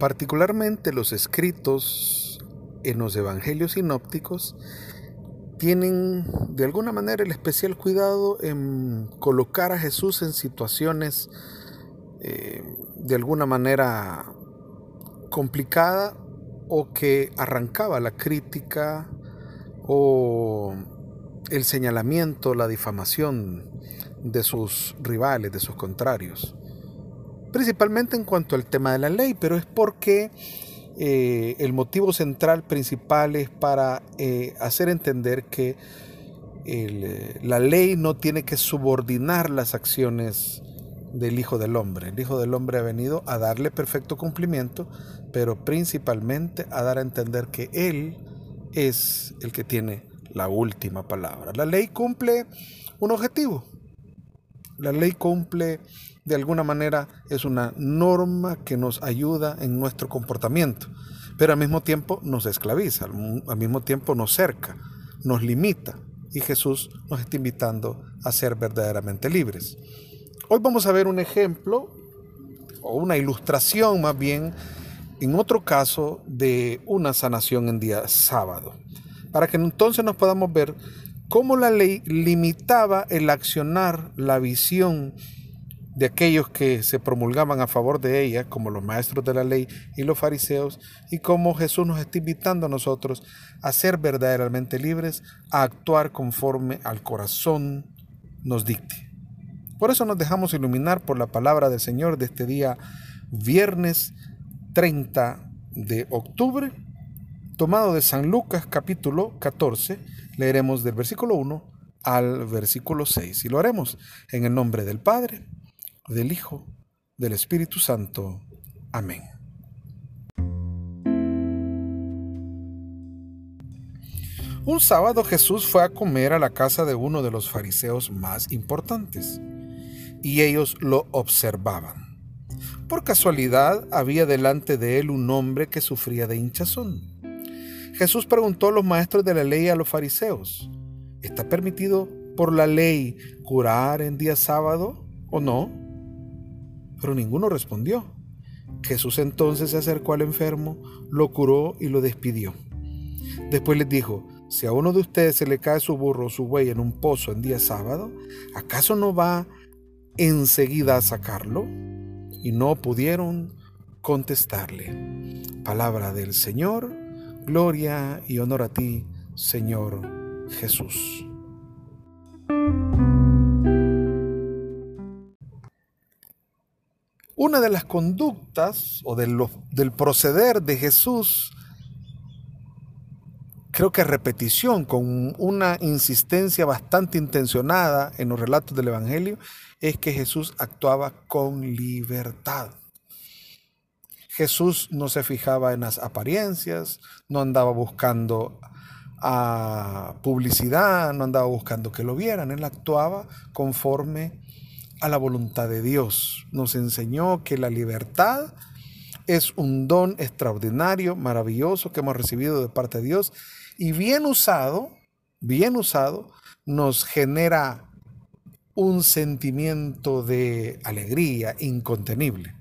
particularmente los escritos en los evangelios sinópticos tienen de alguna manera el especial cuidado en colocar a Jesús en situaciones eh, de alguna manera complicada o que arrancaba la crítica o el señalamiento, la difamación de sus rivales, de sus contrarios. Principalmente en cuanto al tema de la ley, pero es porque eh, el motivo central principal es para eh, hacer entender que eh, la ley no tiene que subordinar las acciones del Hijo del Hombre. El Hijo del Hombre ha venido a darle perfecto cumplimiento, pero principalmente a dar a entender que Él es el que tiene la última palabra. La ley cumple un objetivo. La ley cumple, de alguna manera, es una norma que nos ayuda en nuestro comportamiento, pero al mismo tiempo nos esclaviza, al mismo tiempo nos cerca, nos limita. Y Jesús nos está invitando a ser verdaderamente libres. Hoy vamos a ver un ejemplo, o una ilustración más bien, en otro caso de una sanación en día sábado para que entonces nos podamos ver cómo la ley limitaba el accionar, la visión de aquellos que se promulgaban a favor de ella, como los maestros de la ley y los fariseos, y cómo Jesús nos está invitando a nosotros a ser verdaderamente libres, a actuar conforme al corazón nos dicte. Por eso nos dejamos iluminar por la palabra del Señor de este día, viernes 30 de octubre tomado de San Lucas capítulo 14, leeremos del versículo 1 al versículo 6 y lo haremos en el nombre del Padre, del Hijo, del Espíritu Santo. Amén. Un sábado Jesús fue a comer a la casa de uno de los fariseos más importantes y ellos lo observaban. Por casualidad había delante de él un hombre que sufría de hinchazón. Jesús preguntó a los maestros de la ley a los fariseos, ¿está permitido por la ley curar en día sábado o no? Pero ninguno respondió. Jesús entonces se acercó al enfermo, lo curó y lo despidió. Después les dijo, si a uno de ustedes se le cae su burro o su buey en un pozo en día sábado, ¿acaso no va enseguida a sacarlo? Y no pudieron contestarle. Palabra del Señor Gloria y honor a ti, Señor Jesús. Una de las conductas o del proceder de Jesús, creo que repetición, con una insistencia bastante intencionada en los relatos del Evangelio, es que Jesús actuaba con libertad. Jesús no se fijaba en las apariencias, no andaba buscando a publicidad, no andaba buscando que lo vieran, él actuaba conforme a la voluntad de Dios. Nos enseñó que la libertad es un don extraordinario, maravilloso que hemos recibido de parte de Dios y bien usado, bien usado, nos genera un sentimiento de alegría incontenible.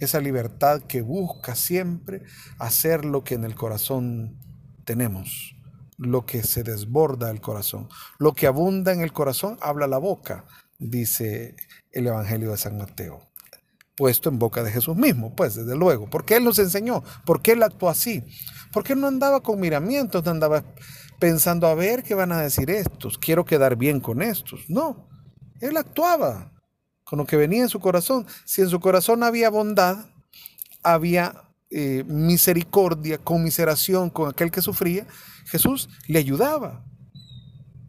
Esa libertad que busca siempre hacer lo que en el corazón tenemos, lo que se desborda el corazón, lo que abunda en el corazón habla la boca, dice el Evangelio de San Mateo, puesto en boca de Jesús mismo, pues desde luego, porque Él nos enseñó, porque Él actuó así, porque Él no andaba con miramientos, no andaba pensando a ver qué van a decir estos, quiero quedar bien con estos, no, Él actuaba, con lo que venía en su corazón. Si en su corazón había bondad, había eh, misericordia, conmiseración con aquel que sufría, Jesús le ayudaba,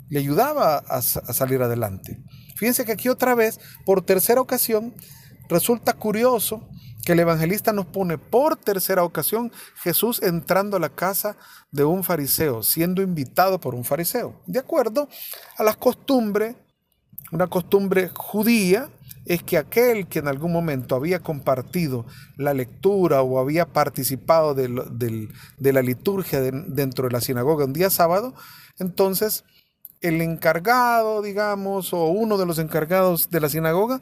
le ayudaba a, a salir adelante. Fíjense que aquí otra vez, por tercera ocasión, resulta curioso que el evangelista nos pone por tercera ocasión Jesús entrando a la casa de un fariseo, siendo invitado por un fariseo. De acuerdo a las costumbres, una costumbre judía, es que aquel que en algún momento había compartido la lectura o había participado de, la liturgia dentro de la sinagoga un día sábado, entonces el encargado, digamos, o uno de los encargados de la sinagoga,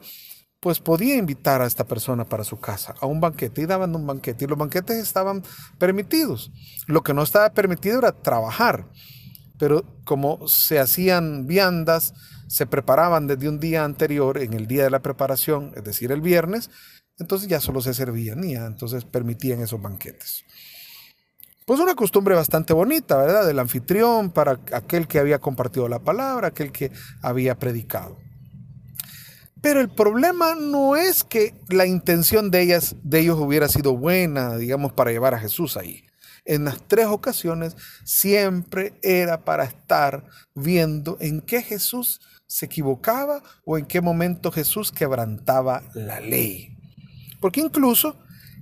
pues podía invitar a esta persona para su casa a un banquete y daban un banquete y los banquetes estaban permitidos. Lo que no estaba permitido era trabajar, pero como se hacían viandas, se preparaban desde un día anterior, en el día de la preparación, es decir, el viernes, entonces ya solo se servían y ya entonces permitían esos banquetes. Pues una costumbre bastante bonita, ¿verdad? Del anfitrión para aquel que había compartido la palabra, aquel que había predicado. Pero el problema no es que la intención de, ellas, de ellos hubiera sido buena, digamos, para llevar a Jesús ahí. En las tres ocasiones siempre era para estar viendo en qué Jesús se equivocaba o en qué momento Jesús quebrantaba la ley. Porque incluso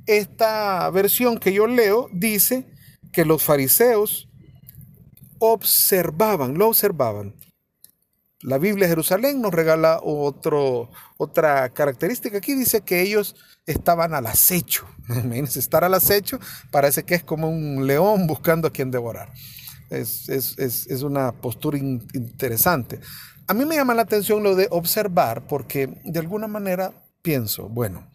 esta versión que yo leo dice que los fariseos observaban, lo observaban, la Biblia de Jerusalén nos regala otro, otra característica. Aquí dice que ellos estaban al acecho. estar al acecho parece que es como un león buscando a quien devorar. Es, una postura interesante. A mí me llama la atención lo de observar porque de alguna manera pienso, bueno,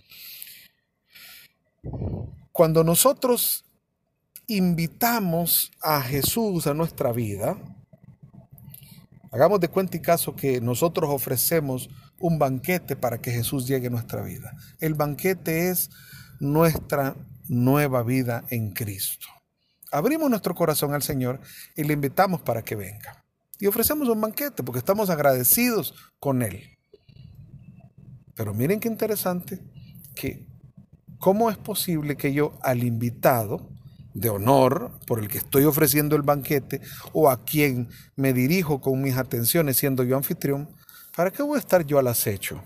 cuando nosotros invitamos a Jesús a nuestra vida, Hagamos de cuenta y caso que nosotros ofrecemos un banquete para que Jesús llegue a nuestra vida. El banquete es nuestra nueva vida en Cristo. Abrimos nuestro corazón al Señor y le invitamos para que venga. Y ofrecemos un banquete porque estamos agradecidos con Él. Pero miren qué interesante que cómo es posible que yo al invitado de honor por el que estoy ofreciendo el banquete o a quien me dirijo con mis atenciones siendo yo anfitrión, ¿para qué voy a estar yo al acecho?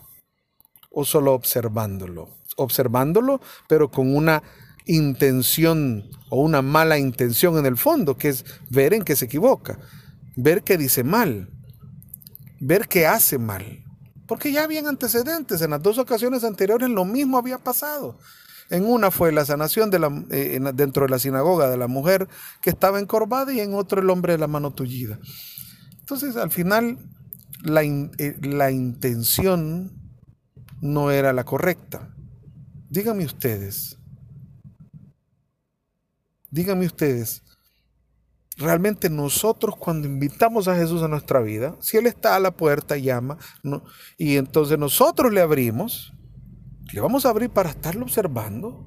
¿O solo observándolo? Observándolo, pero con una intención o una mala intención en el fondo, que es ver en qué se equivoca, ver que dice mal, ver que hace mal. Porque ya habían antecedentes, en las dos ocasiones anteriores lo mismo había pasado. En una fue la sanación eh, dentro de la sinagoga de la mujer que estaba encorvada y en otro el hombre de la mano tullida. Entonces, al final, la, eh, la intención no era la correcta. Díganme ustedes, díganme ustedes, realmente nosotros cuando invitamos a Jesús a nuestra vida, si Él está a la puerta, llama, y entonces nosotros le abrimos, le vamos a abrir para estarlo observando,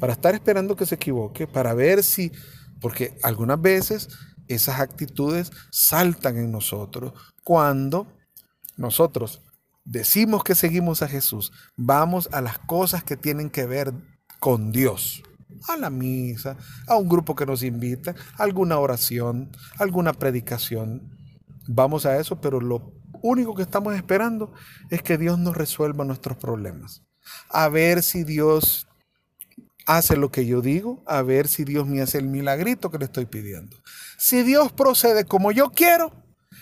para estar esperando que se equivoque, para ver si, porque algunas veces esas actitudes saltan en nosotros cuando nosotros decimos que seguimos a Jesús, vamos a las cosas que tienen que ver con Dios, a la misa, a un grupo que nos invita, alguna oración, alguna predicación. Vamos a eso, pero lo único que estamos esperando es que Dios nos resuelva nuestros problemas a ver si Dios hace lo que yo digo, a ver si Dios me hace el milagrito que le estoy pidiendo. Si Dios procede como yo quiero,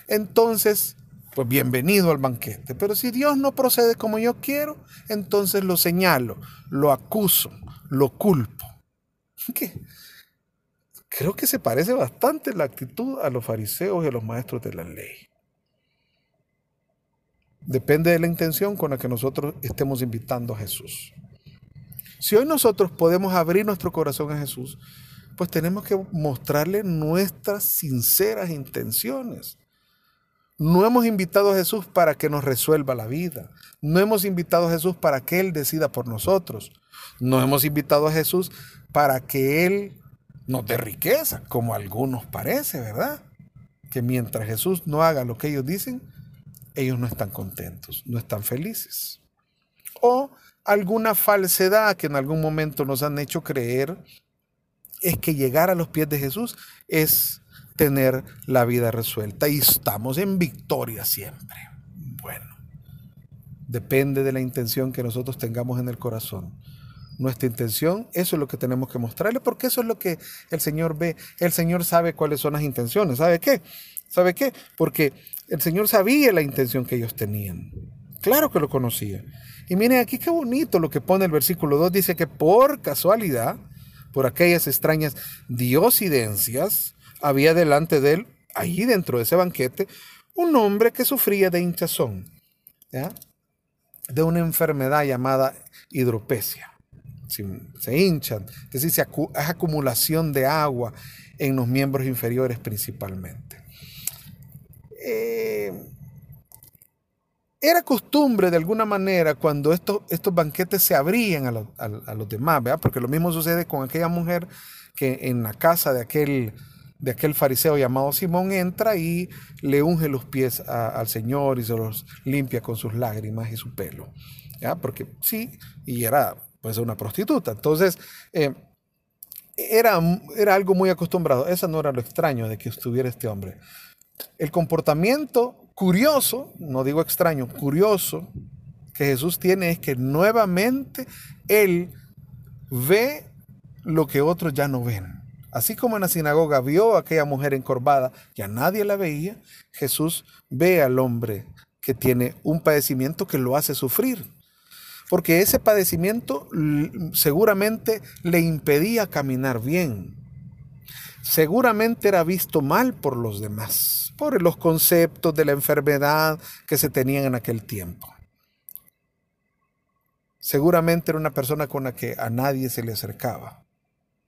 entonces, pues bienvenido al banquete. Pero si Dios no procede como yo quiero, entonces lo señalo, lo acuso, lo culpo. ¿Qué? Creo que se parece bastante la actitud a los fariseos y a los maestros de la ley. Depende de la intención con la que nosotros estemos invitando a Jesús. Si hoy nosotros podemos abrir nuestro corazón a Jesús, pues tenemos que mostrarle nuestras sinceras intenciones. No hemos invitado a Jesús para que nos resuelva la vida. No hemos invitado a Jesús para que Él decida por nosotros. No hemos invitado a Jesús para que Él nos dé riqueza, como algunos parece, ¿verdad? Que mientras Jesús no haga lo que ellos dicen, ellos no están contentos, no están felices. O alguna falsedad que en algún momento nos han hecho creer es que llegar a los pies de Jesús es tener la vida resuelta y estamos en victoria siempre. Bueno, depende de la intención que nosotros tengamos en el corazón. Nuestra intención, eso es lo que tenemos que mostrarle, porque eso es lo que el Señor ve. El Señor sabe cuáles son las intenciones. ¿Sabe qué? ¿Sabe qué? Porque el Señor sabía la intención que ellos tenían. Claro que lo conocía. Y miren aquí qué bonito lo que pone el versículo 2. Dice que por casualidad, por aquellas extrañas diosidencias, había delante de él, ahí dentro de ese banquete, un hombre que sufría de hinchazón. de una enfermedad llamada hidropesia. Se hinchan, es decir, es acumulación de agua en los miembros inferiores principalmente. Eh, era costumbre de alguna manera cuando estos, estos banquetes se abrían a, los demás, ¿verdad? porque lo mismo sucede con aquella mujer que en la casa de aquel, de aquel fariseo llamado Simón entra y le unge los pies al Señor y se los limpia con sus lágrimas y su pelo. ¿ya? Porque sí, y era pues una prostituta. Entonces, eh, era, era algo muy acostumbrado. Eso no era lo extraño de que estuviera este hombre. El comportamiento curioso, no digo extraño, curioso que Jesús tiene es que nuevamente Él ve lo que otros ya no ven. Así como en la sinagoga vio a aquella mujer encorvada, ya nadie la veía, Jesús ve al hombre que tiene un padecimiento que lo hace sufrir. Porque ese padecimiento seguramente le impedía caminar bien. Seguramente era visto mal por los demás por los conceptos de la enfermedad que se tenían en aquel tiempo. Seguramente era una persona con la que a nadie se le acercaba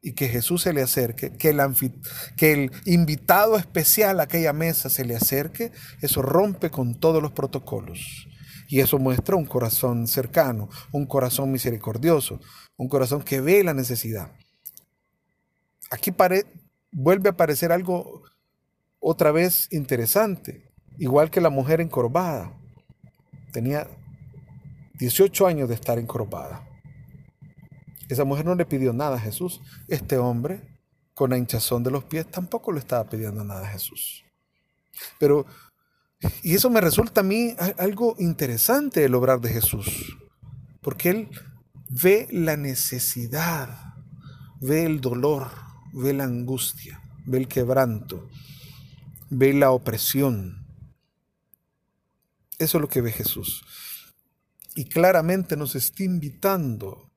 y que Jesús se le acerque, que el, invitado especial a aquella mesa se le acerque, eso rompe con todos los protocolos. Y eso muestra un corazón cercano, un corazón misericordioso, un corazón que ve la necesidad. Aquí vuelve a aparecer algo otra vez interesante, igual que la mujer encorvada. Tenía 18 años de estar encorvada. Esa mujer no le pidió nada a Jesús. Este hombre, con la hinchazón de los pies, tampoco le estaba pidiendo nada a Jesús. Pero, y eso me resulta a mí algo interesante el obrar de Jesús, porque Él ve la necesidad, ve el dolor, ve la angustia, ve el quebranto, ve la opresión. Eso es lo que ve Jesús. Y claramente nos está invitando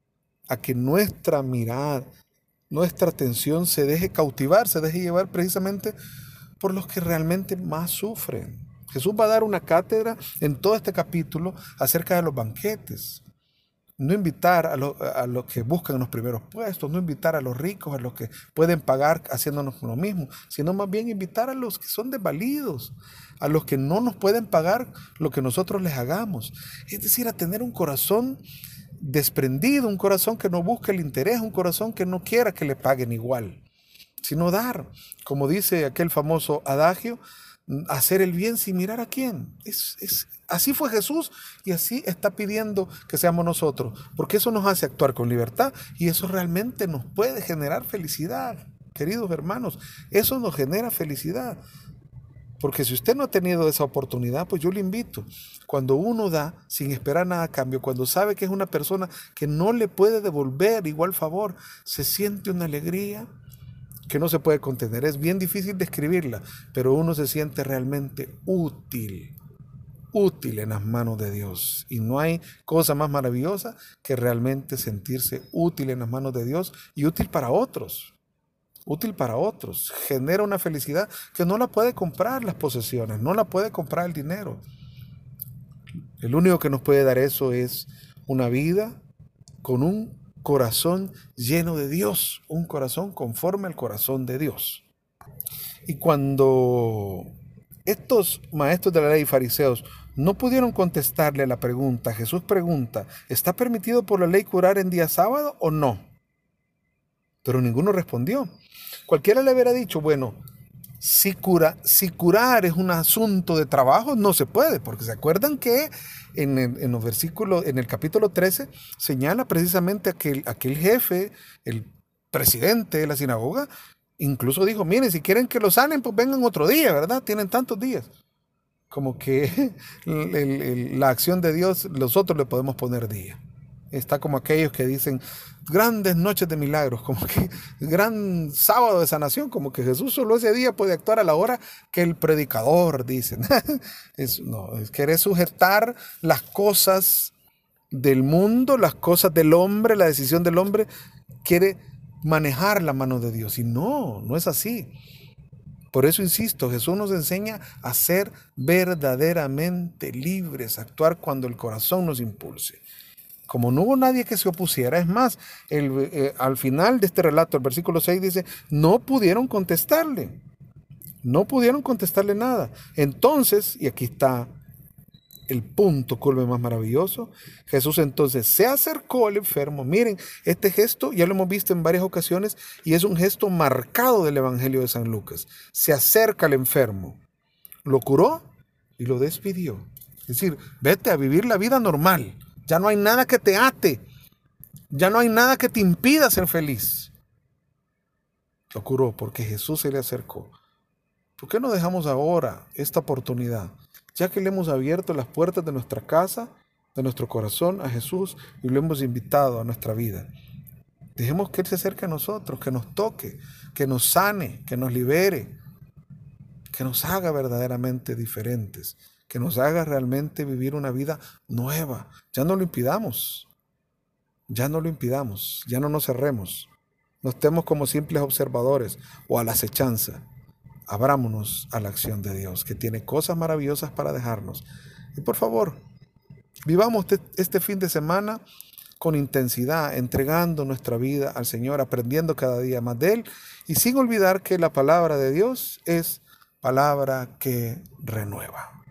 a que nuestra mirada, nuestra atención se deje cautivar, se deje llevar precisamente por los que realmente más sufren. Jesús va a dar una cátedra en todo este capítulo acerca de los banquetes. No invitar a, los que buscan los primeros puestos, no invitar a los ricos, a los que pueden pagar haciéndonos lo mismo, sino más bien invitar a los que son desvalidos, a los que no nos pueden pagar lo que nosotros les hagamos. Es decir, a tener un corazón desprendido, un corazón que no busque el interés, un corazón que no quiera que le paguen igual, sino dar, como dice aquel famoso adagio, hacer el bien sin mirar a quién. Es, es, así fue Jesús y así está pidiendo que seamos nosotros, porque eso nos hace actuar con libertad y eso realmente nos puede generar felicidad, queridos hermanos. Eso nos genera felicidad. Porque si usted no ha tenido esa oportunidad, pues yo le invito. Cuando uno da sin esperar nada a cambio, cuando sabe que es una persona que no le puede devolver igual favor, se siente una alegría, que no se puede contener. Es bien difícil describirla, pero uno se siente realmente útil, útil en las manos de Dios. Y no hay cosa más maravillosa que realmente sentirse útil en las manos de Dios y útil para otros. Útil para otros. Genera una felicidad que no la puede comprar las posesiones, no la puede comprar el dinero. El único que nos puede dar eso es una vida con un corazón lleno de Dios, un corazón conforme al corazón de Dios. Y cuando estos maestros de la ley fariseos no pudieron contestarle la pregunta, Jesús pregunta, ¿está permitido por la ley curar en día sábado o no? Pero ninguno respondió. Cualquiera le hubiera dicho, bueno, si, cura, si curar es un asunto de trabajo, no se puede, porque se acuerdan que en, en los versículos, en el capítulo 13, señala precisamente aquel, aquel jefe, el presidente de la sinagoga, incluso dijo, miren, si quieren que lo sanen, pues vengan otro día, ¿verdad? Tienen tantos días. Como que la acción de Dios, nosotros le podemos poner día. Está como aquellos que dicen grandes noches de milagros, como que gran sábado de sanación, como que Jesús solo ese día puede actuar a la hora que el predicador dice. es, no, es querer sujetar las cosas del mundo, las cosas del hombre, la decisión del hombre, quiere manejar la mano de Dios. Y no, no es así. Por eso insisto, Jesús nos enseña a ser verdaderamente libres, a actuar cuando el corazón nos impulse. Como no hubo nadie que se opusiera, es más, eh, al final de este relato, el versículo 6 dice, no pudieron contestarle. No pudieron contestarle nada. Entonces, y aquí está el punto culme más maravilloso, Jesús entonces se acercó al enfermo. Miren, este gesto ya lo hemos visto en varias ocasiones y es un gesto marcado del Evangelio de San Lucas. Se acerca al enfermo, lo curó y lo despidió. Es decir, vete a vivir la vida normal. Ya no hay nada que te ate. Ya no hay nada que te impida ser feliz. Lo curó porque Jesús se le acercó. ¿Por qué no dejamos ahora esta oportunidad? Ya que le hemos abierto las puertas de nuestra casa, de nuestro corazón a Jesús y lo hemos invitado a nuestra vida. Dejemos que Él se acerque a nosotros, que nos toque, que nos sane, que nos libere, que nos haga verdaderamente diferentes, que nos haga realmente vivir una vida nueva. Ya no lo impidamos, ya no lo impidamos, ya no nos cerremos, no estemos como simples observadores o a la acechanza abrámonos a la acción de Dios, que tiene cosas maravillosas para dejarnos. Y por favor, vivamos este, este fin de semana con intensidad, entregando nuestra vida al Señor, aprendiendo cada día más de Él y sin olvidar que la palabra de Dios es palabra que renueva.